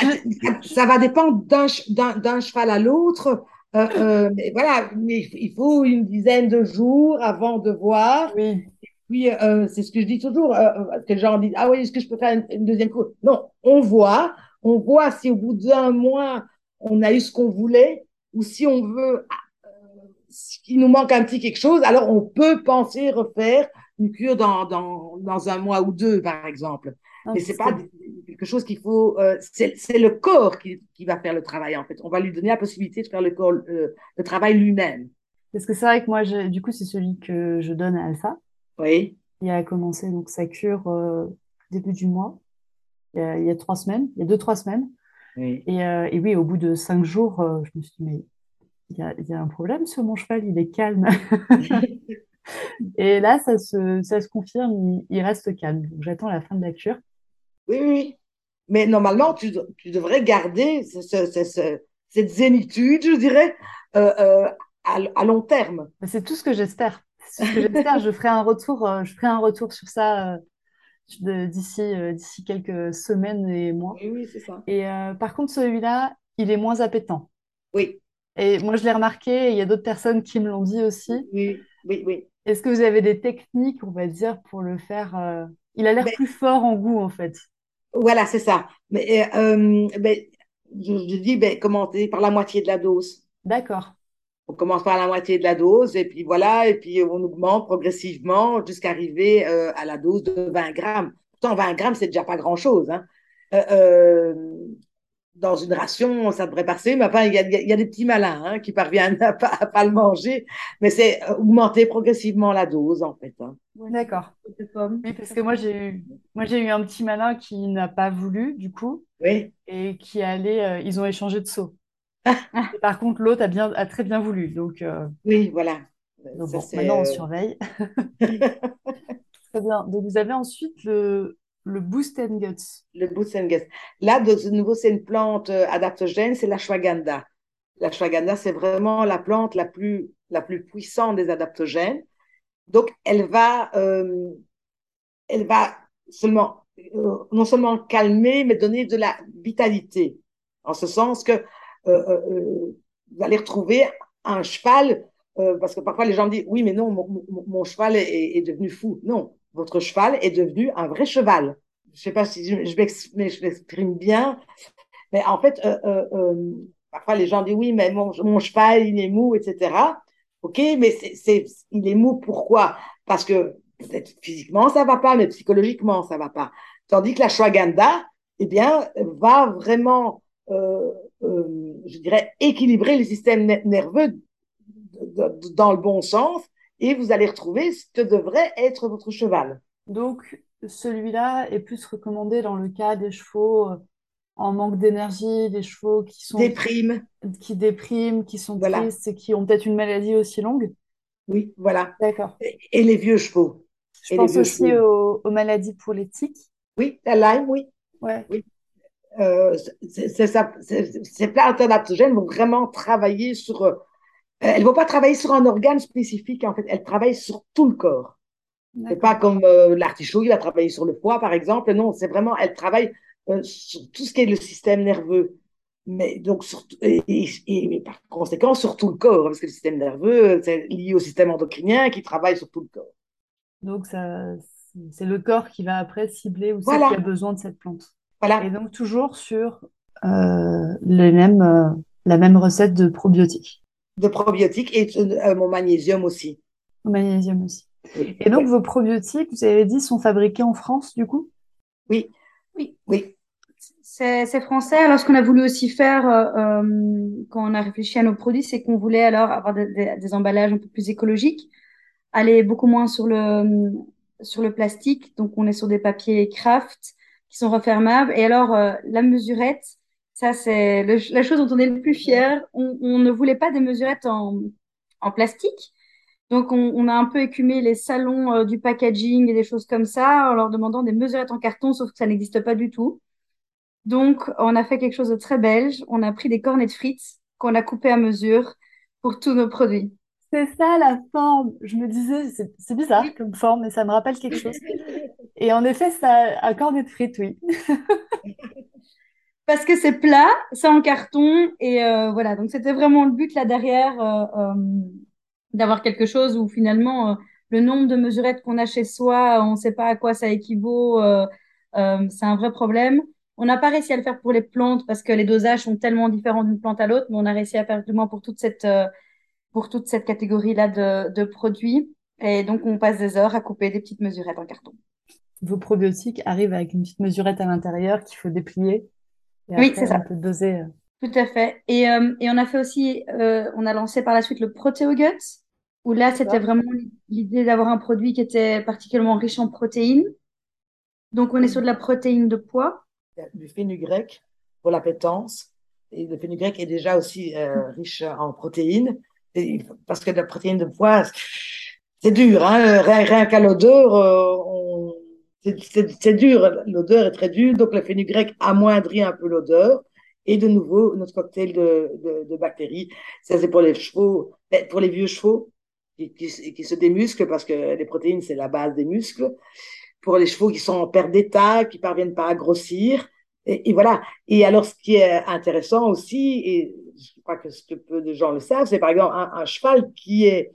ça, va dépendre d'un cheval à l'autre. mais voilà, mais il faut une dizaine de jours avant de voir. Oui. Puis, c'est ce que je dis toujours, que les gens disent, ah oui, est-ce que je peux faire une, deuxième course? Non, on voit, on voit si au bout d'un mois, on a eu ce qu'on voulait, ou si on veut, euh, il nous manque un petit quelque chose, alors on peut penser refaire une cure dans, dans, dans un mois ou deux, par exemple. Ah, Mais c'est pas quelque chose qu'il faut. Euh, c'est le corps qui, qui, va faire le travail en fait. On va lui donner la possibilité de faire le, corps, euh, le travail lui-même. Parce que c'est vrai que moi, du coup, c'est celui que je donne à Alpha. Oui. Il a commencé donc sa cure début du mois. Il y, a, il y a trois semaines. Il y a deux trois semaines. Euh, et, oui, au bout de cinq jours, euh, je me suis dit, mais il y a, un problème sur mon cheval, il est calme. et là, ça se, ça se confirme, il, reste calme. Donc j'attends la fin de la cure. Oui, oui. Mais normalement, tu, tu devrais garder cette zénitude, je dirais, euh, à, long terme. C'est tout ce que j'espère. J'espère. je ferai un retour, je ferai un retour sur ça d'ici d'ici quelques semaines et mois. Oui, oui, c'est ça. Et par contre, celui-là, il est moins appétant. Oui. Et moi, je l'ai remarqué, il y a d'autres personnes qui me l'ont dit aussi. Oui, oui, oui. Est-ce que vous avez des techniques, on va dire, pour le faire Il a l'air plus fort en goût, en fait. Voilà, c'est ça. Mais, mais je, dis, ben, commencer par la moitié de la dose. D'accord. On commence par la moitié de la dose et puis voilà, et puis on augmente progressivement jusqu'à arriver euh, à la dose de 20 grammes. Pourtant, 20 grammes, c'est déjà pas grand-chose. Hein. Euh, euh, dans une ration, ça devrait passer, mais enfin, il y a, y a, des petits malins hein, qui parviennent à pas, pas le manger, mais c'est augmenter progressivement la dose, en fait. Hein. D'accord. Oui, parce que moi, j'ai eu, moi, j'ai eu un petit malin qui n'a pas voulu, du coup, oui. et qui allait, ils ont échangé de seau par contre, l'autre a, bien, a très bien voulu. Donc, euh, Oui, voilà. maintenant, on euh, surveille. très bien. Donc, vous avez ensuite le, le Boost and Guts. Le Boost and Guts. Là, de nouveau, c'est une plante euh, adaptogène, c'est la Shwaganda. La Shwaganda, c'est vraiment la plante la plus, la plus puissante des adaptogènes. Donc, elle va, elle va seulement, non seulement calmer, mais donner de la vitalité. En ce sens que euh, euh, euh, vous allez retrouver un cheval, parce que parfois les gens me disent, oui, mais non, mon, cheval est, devenu fou. Non, votre cheval est devenu un vrai cheval. Je sais pas si je, m'exprime bien, mais en fait, parfois les gens disent, oui, mais mon, cheval, il est mou, etc. Ok, mais c'est, il est mou pourquoi? Parce que physiquement ça va pas, mais psychologiquement ça va pas. Tandis que la shwaganda, eh bien, va vraiment euh, euh, je dirais, équilibrer les systèmes nerveux dans le bon sens et vous allez retrouver ce que devrait être votre cheval. Donc, celui-là est plus recommandé dans le cas des chevaux euh, en manque d'énergie, des chevaux qui sont dépriment, qui dépriment, qui sont tristes et qui ont peut-être une maladie aussi longue. Oui, voilà. D'accord. Et, les vieux chevaux. Je pense aussi aux, aux, maladies pour les tiques. Oui, la Lyme, oui. Ouais. Oui euh, ces plantes adaptogènes vont vraiment travailler sur. Euh, elles vont pas travailler sur un organe spécifique, en fait. Elles travaillent sur tout le corps. C'est pas comme euh, l'artichaut, il va travailler sur le foie, par exemple. Non, c'est vraiment, elles travaillent euh, sur tout ce qui est le système nerveux. Mais donc, et, et, par conséquent, sur tout le corps, parce que le système nerveux, c'est lié au système endocrinien qui travaille sur tout le corps. Donc, c'est le corps qui va après cibler où voilà. qui a besoin de cette plante. Et donc toujours sur euh, les mêmes, euh, la même recette de probiotiques. De probiotiques et euh, mon magnésium aussi. Mon magnésium aussi. Et donc vos probiotiques, vous avez dit, sont fabriqués en France du coup? Oui. Oui. Oui. C'est français. Alors, ce qu'on a voulu aussi faire quand on a réfléchi à nos produits, c'est qu'on voulait alors avoir des, des, emballages un peu plus écologiques, aller beaucoup moins sur le, sur le plastique. Donc, on est sur des papiers craft, qui sont refermables. Et alors, euh, la mesurette, ça, c'est la chose dont on est le plus fier. On, on, ne voulait pas des mesurettes en, en plastique. Donc, on, on, a un peu écumé les salons euh, du packaging et des choses comme ça en leur demandant des mesurettes en carton, sauf que ça n'existe pas du tout. Donc, on a fait quelque chose de très belge. On a pris des cornets de frites qu'on a coupées à mesure pour tous nos produits. C'est ça la forme. Je me disais, c'est bizarre comme forme, mais ça me rappelle quelque chose. Et en effet, ça a un cornet de frites, oui. Parce que c'est plat, c'est en carton, et euh, voilà. Donc c'était vraiment le but là derrière, euh, euh, d'avoir quelque chose où finalement le nombre de mesurettes qu'on a chez soi, on ne sait pas à quoi ça équivaut. c'est un vrai problème. On n'a pas réussi à le faire pour les plantes parce que les dosages sont tellement différents d'une plante à l'autre, mais on a réussi à faire du moins pour toute cette pour toute cette catégorie-là de, produits. Et donc, on passe des heures à couper des petites mesurettes en carton. Vos probiotiques arrivent avec une petite mesurette à l'intérieur qu'il faut déplier. oui, c'est ça. On peut doser. Euh. Tout à fait. Et, euh, et on a fait aussi, euh, on a lancé par la suite le ProteoGuts, où là, c'était vraiment l'idée d'avoir un produit qui était particulièrement riche en protéines. Donc, on est sur de la protéine de poids. Du fenugrec pour la pétence. Et le fenugrec est déjà aussi riche en protéines parce que la protéine de poids, c'est dur, hein, rien, qu'à l'odeur, euh, c'est dur, l'odeur est très dure, donc le fenugrec amoindrit un peu l'odeur. Et de nouveau, notre cocktail de, de, bactéries, ça c'est pour les chevaux, ben, pour les vieux chevaux qui, qui, qui, se démusclent parce que les protéines c'est la base des muscles. pour les chevaux qui sont en perte d'état, qui parviennent pas à grossir. Et, voilà. Et alors, ce qui est intéressant aussi, et je crois que ce que peu de gens le savent, c'est par exemple un, cheval qui est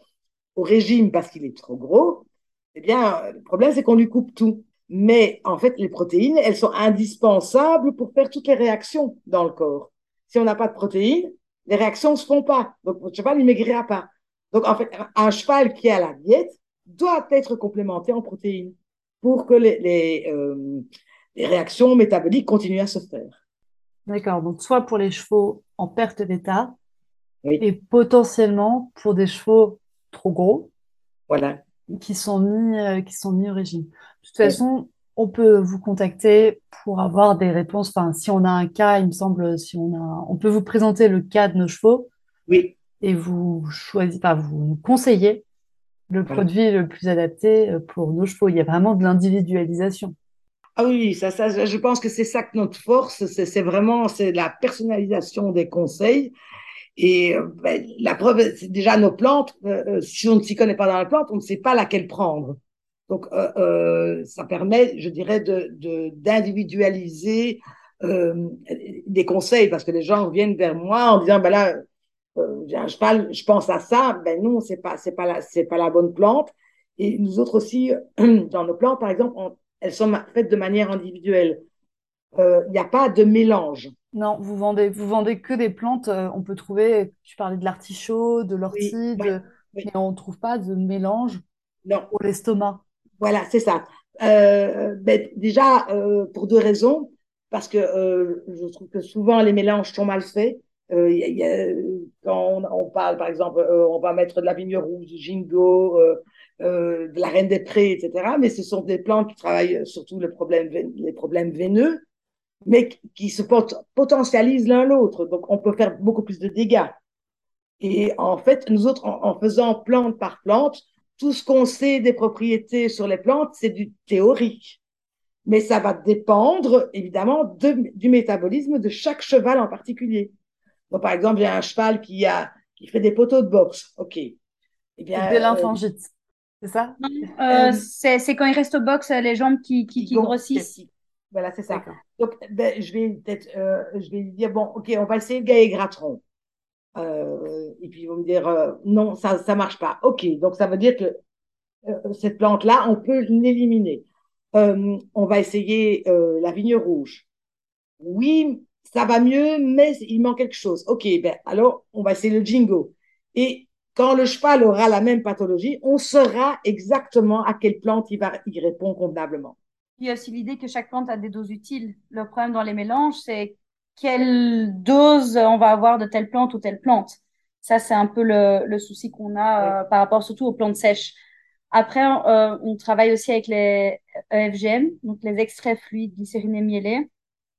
au régime parce qu'il est trop gros. Eh bien, le problème, c'est qu'on lui coupe tout. Mais en fait, les protéines, elles sont indispensables pour faire toutes les réactions dans le corps. Si on n'a pas de protéines, les réactions ne se font pas. Donc, votre cheval, il maigrira pas. Donc, en fait, un cheval qui à la diète doit être complémenté en protéines pour que les, les, euh, les réactions métaboliques continuent à se faire. D'accord. Donc, soit pour les chevaux en perte d'état et potentiellement pour des chevaux trop gros. Voilà. Qui sont mis, euh, qui sont mis au régime. De toute façon, on peut vous contacter pour avoir des réponses. Enfin, si on a un cas, il me semble, si on a, on peut vous présenter le cas de nos chevaux. Oui. Et vous choisissez, enfin, vous conseillez le produit le plus adapté euh, pour nos chevaux. Il y a vraiment de l'individualisation. Ah oui, ça, ça, je pense que c'est ça que notre force, c'est vraiment c'est la personnalisation des conseils. Et euh, ben, la preuve, c'est déjà nos plantes. Euh, si on ne s'y connaît pas dans la plante, on ne sait pas laquelle prendre. Donc, ça permet, je dirais, de d'individualiser des conseils parce que les gens viennent vers moi en disant, ben là, je, je pense à ça. Ben non, c'est pas, c'est pas la, c'est pas la bonne plante. Et nous autres aussi, dans nos plantes, par exemple, on, elles sont faites de manière individuelle. Euh, il n'y a pas de mélange. Non, vous vendez, vous vendez que des plantes. Euh, on peut trouver, tu parlais de l'artichaut, de l'ortie, mais on ne trouve pas de mélange non. pour l'estomac. Voilà, c'est ça. Euh, ben, déjà, pour deux raisons. Parce que je trouve que souvent les mélanges sont mal faits. Y a, quand on, parle, par exemple, on va mettre de la vigne rouge, du jingo, euh, de la reine des prés, etc. Mais ce sont des plantes qui travaillent surtout les problèmes, les problèmes veineux, mais qui se potentialisent l'un l'autre. Donc, on peut faire beaucoup plus de dégâts. Et en fait, nous autres, en, faisant plante par plante, tout ce qu'on sait des propriétés sur les plantes, c'est du théorique. Mais ça va dépendre, évidemment, du métabolisme de chaque cheval en particulier. Donc, par exemple, il y a un cheval qui a, qui fait des poteaux de boxe. OK. Eh bien, de l'infangite. C'est ça? Euh, C'est quand il reste au box, les jambes qui, qui, qui grossissent. Voilà, c'est ça. Donc, ben, je vais peut-être, euh, je vais dire, bon, ok, on va essayer le gaillet gratron. Euh, et puis, ils vont me dire, euh, non, ça ça marche pas. Ok, donc ça veut dire que euh, cette plante-là, on peut l'éliminer. on va essayer la vigne rouge. Oui, ça va mieux, mais il manque quelque chose. Ok, ben alors, on va essayer le jingo. Et quand le cheval aura la même pathologie, on saura exactement à quelle plante il, va, y répond convenablement. Il y a aussi l'idée que chaque plante a des doses utiles. Le problème dans les mélanges, c'est quelle dose on va avoir de telle plante ou telle plante. Ça, c'est un peu le, souci qu'on a euh, par rapport surtout aux plantes sèches. Après, euh, on travaille aussi avec les EFGM, donc les extraits fluides glycériné mielés.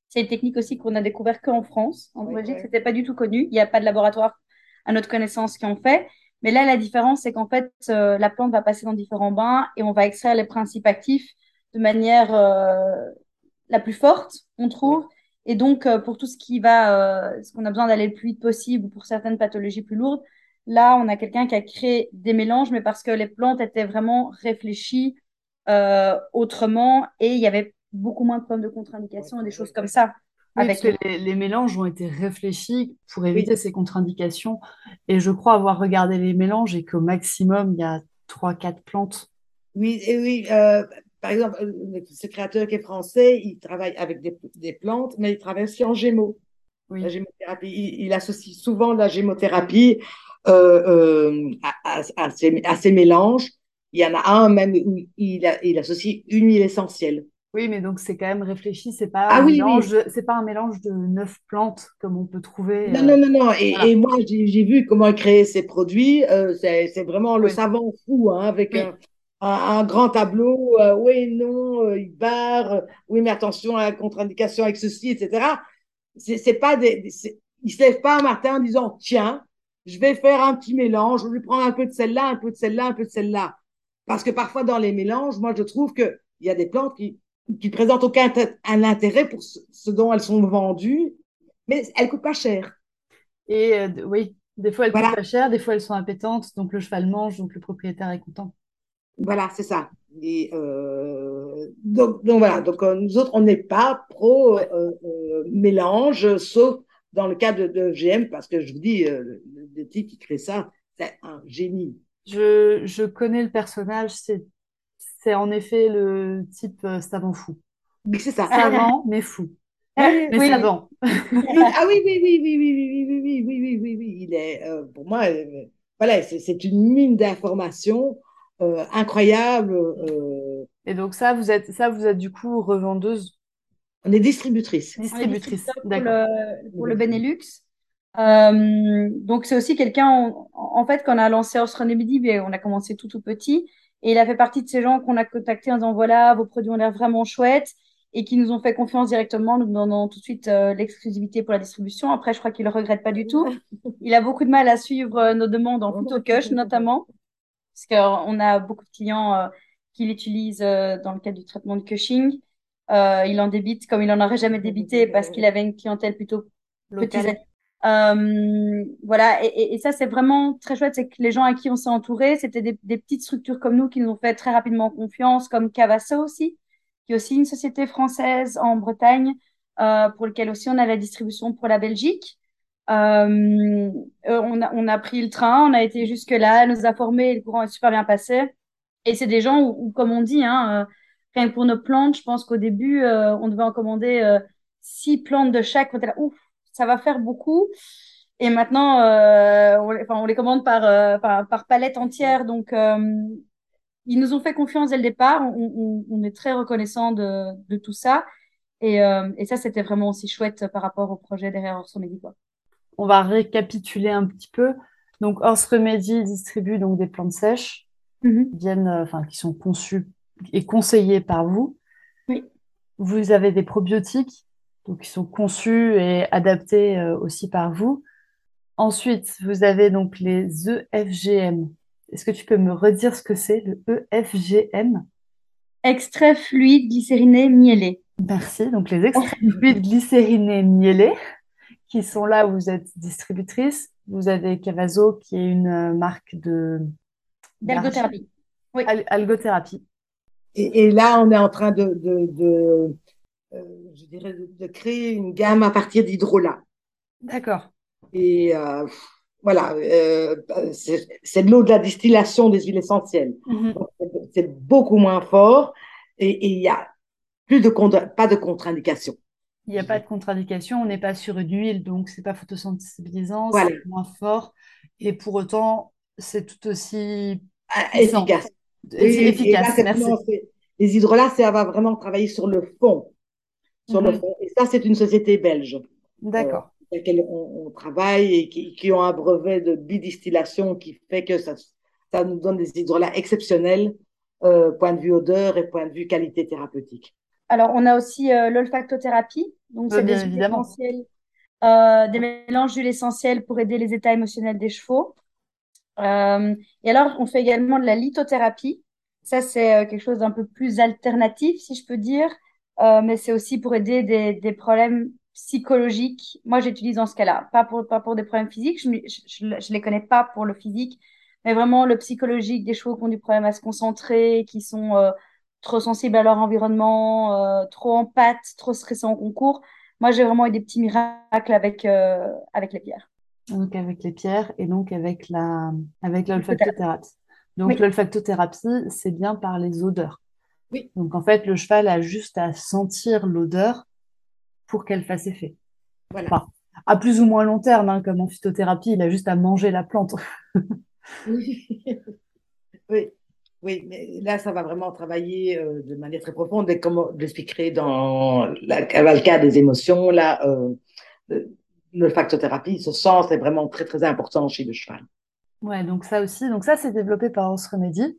C'est une technique aussi qu'on a découvert qu'en France. En Belgique, c'était pas du tout connu. Il n'y a pas de laboratoire à notre connaissance qui en fait. Mais là, la différence, c'est qu'en fait, euh, la plante va passer dans différents bains et on va extraire les principes actifs de manière la plus forte, on trouve. Et donc, euh, pour tout ce qui va, ce qu'on a besoin d'aller le plus vite possible ou pour certaines pathologies plus lourdes, là, on a quelqu'un qui a créé des mélanges, mais parce que les plantes étaient vraiment réfléchies autrement et il y avait beaucoup moins de problèmes de contre-indication et des choses comme ça avec les, mélanges ont été réfléchis pour éviter ces contre-indications. Et je crois avoir regardé les mélanges et qu'au maximum, il y a 3-4 plantes. Oui, et oui. Euh, par exemple, euh, ce créateur qui est français, il travaille avec des, plantes, mais il travaille aussi en gémeaux. La gémothérapie. Il, associe souvent la gémothérapie euh, à, ces, mélanges. Il y en a un même où il, il associe une huile essentielle. Oui, mais donc c'est quand même réfléchi, c'est pas, ah un mélange, c'est pas un mélange de neuf plantes comme on peut trouver. Non, non, non, non. Et, moi, j'ai vu comment il créait ces produits. Euh, c'est vraiment le savant fou, hein, avec un, grand tableau. Euh, oui, non, euh, il barre. oui, mais attention à la contre-indication avec ceci, etc. C'est pas des. Il se lève pas un matin en disant tiens, je vais faire un petit mélange, je vais prendre un peu de celle-là, un peu de celle-là, un peu de celle-là. Parce que parfois dans les mélanges, moi je trouve que il y a des plantes qui qui présentent aucun un intérêt pour ce, dont elles sont vendues, mais elles coûtent pas cher. Et euh, oui, des fois elles coûtent pas cher, des fois elles sont appétantes, donc le cheval mange, donc le propriétaire est content. Voilà, c'est ça. Et, euh, donc, donc, voilà, donc euh, nous autres, on n'est pas pro euh, euh, mélange, sauf dans le cas de, de GM, parce que je vous dis, euh, le, le type qui crée ça, c'est un génie. Je, je connais le personnage, c'est, c'est en effet le type euh, savant fou. Mais c'est ça. Savant, mais fou. Oui, Mais savant. Ah oui, oui, oui, oui, oui, oui, oui, oui, oui, oui, oui, oui, oui. Il est, euh, pour moi, euh, voilà, c'est c'est une mine d'informations euh, incroyable. euh, Et donc ça, vous êtes, ça, vous êtes du coup revendeuse, on est distributrice. Distributrice. pour D'accord. le, pour le Benelux. Euh, donc c'est aussi quelqu'un, en, en fait, quand on a lancé Remedy, ben, on a commencé tout tout petit, et il a fait partie de ces gens qu'on a contactés en disant voilà, vos produits ont l'air vraiment chouettes, et qui nous ont fait confiance directement, nous donnant tout de suite euh, l'exclusivité pour la distribution. Après, je crois qu'il le regrette pas du tout. Il a beaucoup de mal à suivre euh, nos demandes en photocush notamment, parce qu'on a beaucoup de clients euh, qui l'utilisent euh, dans le cadre du traitement de cushing. Euh, il en débite comme il n'en aurait jamais débité parce qu'il avait une clientèle plutôt euh, voilà, et, et- et ça c'est vraiment très chouette, c'est que les gens à qui on s'est entouré, c'était des, des petites structures comme nous qui nous ont fait très rapidement confiance, comme Cavasso aussi, qui est aussi une société française en Bretagne, euh, pour lequel aussi on a la distribution pour la Belgique. Euh, euh, on a, on a pris le train, on a été jusque-là, elle nous a formés, le courant est super bien passé. Et c'est des gens où, comme on dit, hein, euh, rien que pour nos plantes, je pense qu'au début, on devait en commander six plantes de chaque. Là, ouf, ça va faire beaucoup. Et maintenant, on, on les commande par, par, par palette entière. Donc, ils nous ont fait confiance dès le départ. On, est très reconnaissant de, tout ça. Et, ça, c'était vraiment aussi chouette par rapport au projet derrière Orson Medi, quoi. On va récapituler un petit peu. Donc, Horse Remedy distribue donc des plantes sèches Mhm. qui viennent, euh, enfin, qui sont conçues et conseillées par vous. Oui. Vous avez des probiotiques, donc qui sont conçus et adaptés euh, aussi par vous. Ensuite, vous avez donc les EFGM. Est-ce que tu peux me redire ce que c'est, le EFGM? Extrait fluide glycériné mielé. Merci. Donc, les extraits fluides glycérinés mielés, qui sont là où vous êtes distributrice. Vous avez Cavazo, qui est une euh, marque de D'algothérapie. Oui. Al- algothérapie. Et, et là, on est en train de, de, de euh, je dirais, de, de créer une gamme à partir d'hydrolat. D'accord. Et euh, voilà, euh, c'est de l'eau de la distillation des huiles essentielles. Mhm. Donc, C'est beaucoup moins fort et il y a plus de pas de contre-indication. Il n'y a pas de contre-indication, on n'est pas sur une huile, donc c'est pas photosensibilisant, Voilà. c'est moins fort, et pour autant, c'est tout aussi Ah. Efficace. Et et- là, efficace, merci. les hydrolats, ça va vraiment travailler sur le fond. Sur le Mhm. fond. Et ça, c'est une société belge. D'accord. avec laquelle on, on travaille et qui, qui ont un brevet de bidistillation qui fait que ça, ça nous donne des hydrolats exceptionnels, euh, point de vue odeur et point de vue qualité thérapeutique. Alors, on a aussi euh, l'olfactothérapie. Donc, Euh, c'est bien des évidemment. euh, des mélanges d'huiles essentielles pour aider les états émotionnels des chevaux. Euh, et alors, on fait également de la lithothérapie. Ça, c'est quelque chose d'un peu plus alternatif, si je peux dire. Mais c'est aussi pour aider des, des problèmes psychologiques. Moi, j'utilise dans ce cas-là, pas pour, pas pour des problèmes physiques. Je ne les connais pas pour le physique, mais vraiment le psychologique des chevaux qui ont du problème à se concentrer, qui sont trop sensibles à leur environnement, euh, trop en pâte, trop stressés en concours. Moi, j'ai vraiment eu des petits miracles avec, euh, avec les pierres. Donc avec les pierres et donc avec la avec l'olfactothérapie. Donc Oui. l'olfactothérapie, c'est bien par les odeurs. Oui. Donc en fait, le cheval a juste à sentir l'odeur pour qu'elle fasse effet. Voilà. Enfin, à plus ou moins long terme, hein, comme en phytothérapie, il a juste à manger la plante. oui, oui, mais là, ça va vraiment travailler euh, de manière très profonde. Et comme je l'expliquerai dans la cavalcade des émotions, là, euh, le- l'olfactothérapie, ce sens est vraiment très, très important chez le cheval. Ouais, donc ça aussi. Donc ça, c'est développé par Os Remedy,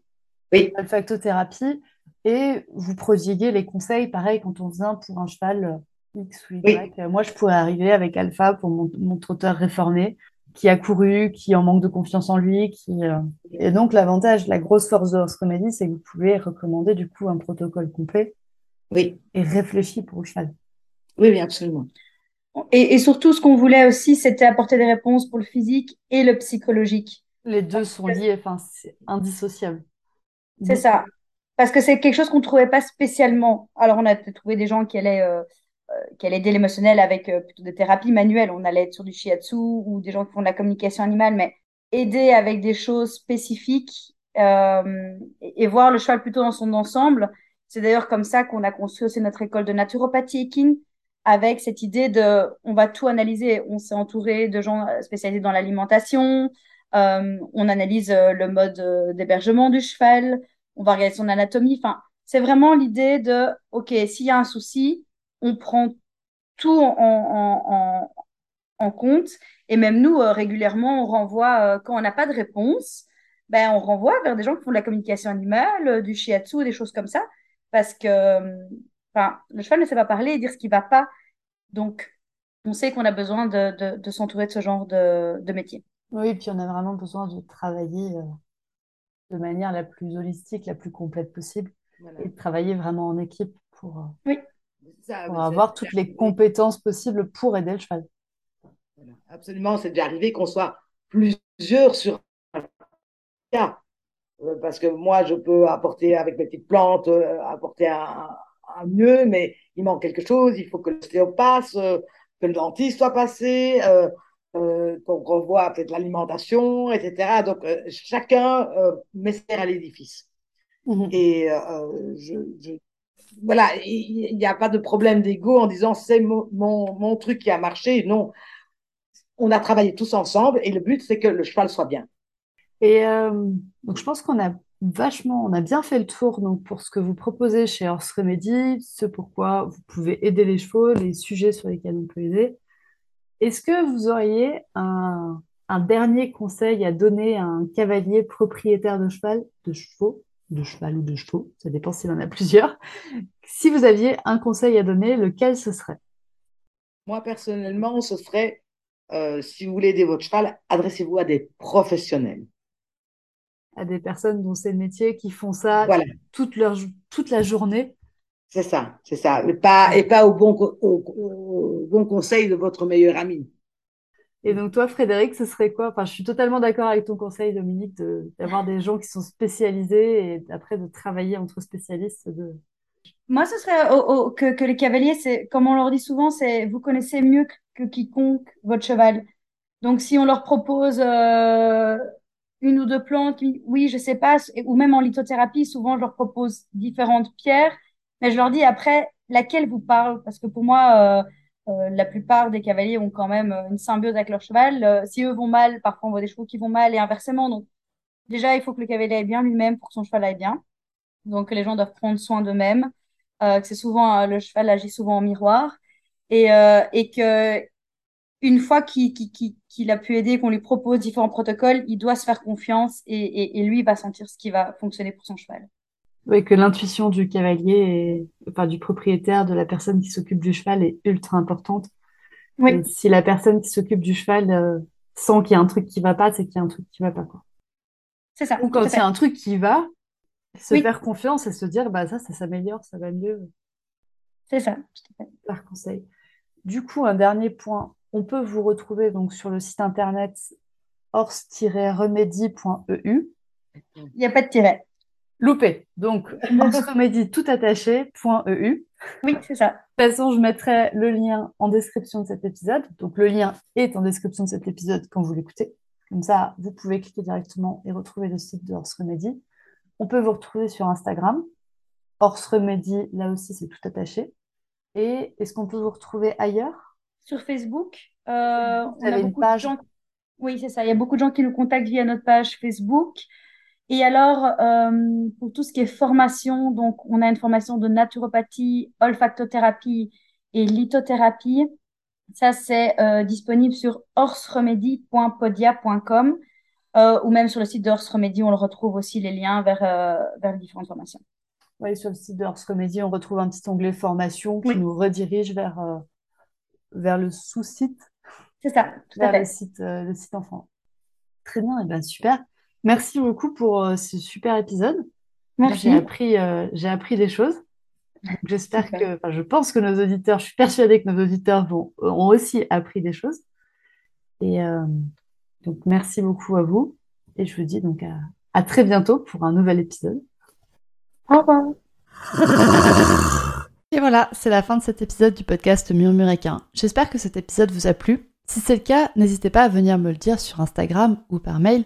Oui, l'olfactothérapie. Et vous prodiguez les conseils, pareil, quand on vient pour un cheval euh, X ou Y. Oui. Euh, Moi, je pourrais arriver avec Alpha pour mon, mon trotteur réformé, qui a couru, qui en manque de confiance en lui, qui... euh, Et donc, l'avantage, la grosse force de Os Remedy, c'est que vous pouvez recommander du coup un protocole complet oui, et réfléchi pour le cheval. oui, oui, absolument. Et, et surtout, ce qu'on voulait aussi, c'était apporter des réponses pour le physique et le psychologique. Les deux sont liés, enfin, c'est indissociable. C'est ça. Parce que c'est quelque chose qu'on ne trouvait pas spécialement. Alors, on a trouvé des gens qui allaient, euh, euh, allaient aider l'émotionnel avec euh, plutôt des thérapies manuelles. On allait être sur du shiatsu ou des gens qui font de la communication animale, mais aider avec des choses spécifiques et, et, voir le cheval plutôt dans son ensemble. C'est d'ailleurs comme ça qu'on a construit aussi notre école de naturopathie équine avec cette idée de on va tout analyser. On s'est entouré de gens spécialisés dans l'alimentation, euh, on analyse euh, le mode euh, d'hébergement du cheval, on va regarder son anatomie. Enfin, c'est vraiment l'idée de, OK, s'il y a un souci, on prend tout en, en, compte. Et même nous, régulièrement, on renvoie, quand on n'a pas de réponse, ben, on renvoie vers des gens qui font de la communication animale, du shiatsu, des choses comme ça, parce que enfin, le cheval ne sait pas parler et dire ce qui ne va pas. Donc, on sait qu'on a besoin de, de, s'entourer de ce genre de, de métier. Oui, puis on a vraiment besoin de travailler euh, de manière la plus holistique, la plus complète possible, et de travailler vraiment en équipe pour, euh, oui. pour avoir toutes les compétences possibles pour aider le cheval. Absolument, c'est déjà arrivé qu'on soit plusieurs sur un cas. Euh, parce que moi, je peux apporter avec mes petites plantes, apporter un, mieux, mais il manque quelque chose, il faut que le passe, que le dentiste soit passé, euh, qu'on revoit peut-être l'alimentation, etc. Donc, euh, chacun euh, met à l'édifice. Mhm. Et je, voilà, il n'y a pas de problème d'ego en disant c'est mon, mon, truc qui a marché. Non, on a travaillé tous ensemble et le but, c'est que le cheval soit bien. Et donc, je pense qu'on a vachement, on a bien fait le tour donc, pour ce que vous proposez chez Horse Remedy, ce pourquoi vous pouvez aider les chevaux, les sujets sur lesquels on peut aider. Est-ce que vous auriez un, dernier conseil à donner à un cavalier propriétaire de cheval, de chevaux, de cheval ou de chevaux, ça dépend s'il en a plusieurs. Si vous aviez un conseil à donner, lequel ce serait? Moi, personnellement, ce serait, euh, si vous voulez aider votre cheval, adressez-vous à des professionnels. À des personnes dont c'est le métier, qui font ça toute, leur, toute la journée? C'est ça, c'est ça. Et pas, et pas au, bon, au, bon conseil de votre meilleur ami. Et donc, toi, Frédéric, ce serait quoi? Enfin, je suis totalement d'accord avec ton conseil, Dominique, d'avoir des gens qui sont spécialisés et après de travailler entre spécialistes. De... Moi, ce serait que, que, les cavaliers, c'est comme on leur dit souvent, c'est vous connaissez mieux que, quiconque votre cheval. Donc, si on leur propose euh, une ou deux plantes, oui, je sais pas, ou même en lithothérapie, souvent, je leur propose différentes pierres mais je leur dis après laquelle vous parle, parce que pour moi, euh, euh, la plupart des cavaliers ont quand même euh, une symbiose avec leur cheval. si eux vont mal, parfois on voit des chevaux qui vont mal et inversement. Donc, déjà, il faut que le cavalier aille bien lui-même pour que son cheval aille bien. Donc, les gens doivent prendre soin d'eux-mêmes. que c'est souvent, le cheval agit souvent en miroir. Et, et que une fois qu'il a pu aider, qu'on lui propose différents protocoles, il doit se faire confiance et, et, et lui va sentir ce qui va fonctionner pour son cheval. Oui, que l'intuition du cavalier, enfin du propriétaire, de la personne qui s'occupe du cheval est ultra importante. Oui. si la personne qui s'occupe du cheval euh, sent qu'il y a un truc qui va pas, c'est qu'il y a un truc qui va pas. Quoi. C'est ça. Ou quand il y a un truc qui va, se faire confiance et se dire, bah ça, ça s'améliore, ça va mieux. C'est ça. Par conseil. Du coup, un dernier point. On peut vous retrouver donc sur le site internet horse-remedy.eu. Il n'y a pas de tiret. Loupé. Donc, comédie tout attaché.eu. Oui, c'est ça. De toute façon, je mettrai le lien en description de cet épisode. Donc, le lien est en description de cet épisode quand vous l'écoutez. Comme ça, vous pouvez cliquer directement et retrouver le site de Horse Remedy. On peut vous retrouver sur Instagram. Horse Remedy, là aussi, c'est tout attaché. Et est-ce qu'on peut vous retrouver ailleurs? Sur Facebook. Euh, on a beaucoup De gens... Oui, c'est ça. Il y a beaucoup de gens qui nous contactent via notre page Facebook. Et alors, euh, pour tout ce qui est formation, donc on a une formation de naturopathie, olfactothérapie et lithothérapie. Ça, c'est euh, disponible sur horseremedy.podia.com euh, ou même sur le site de Horse Remedy, on le retrouve aussi les liens vers, vers les différentes formations. Oui, sur le site de Horse Remedy, on retrouve un petit onglet formation qui nous redirige vers, vers le sous-site. C'est ça, tout à fait. Le site, le site enfant. Très bien, et bien super. Merci beaucoup pour euh, ce super épisode. J'ai appris, euh, j'ai appris des choses. J'espère que, enfin, je pense que nos auditeurs, je suis persuadée que nos auditeurs vont, ont aussi appris des choses. Et euh, donc, merci beaucoup à vous. Et je vous dis donc à, à très bientôt pour un nouvel épisode. Au revoir. Et voilà, c'est la fin de cet épisode du podcast Murmuréquin. J'espère que cet épisode vous a plu. Si c'est le cas, n'hésitez pas à venir me le dire sur Instagram ou par mail.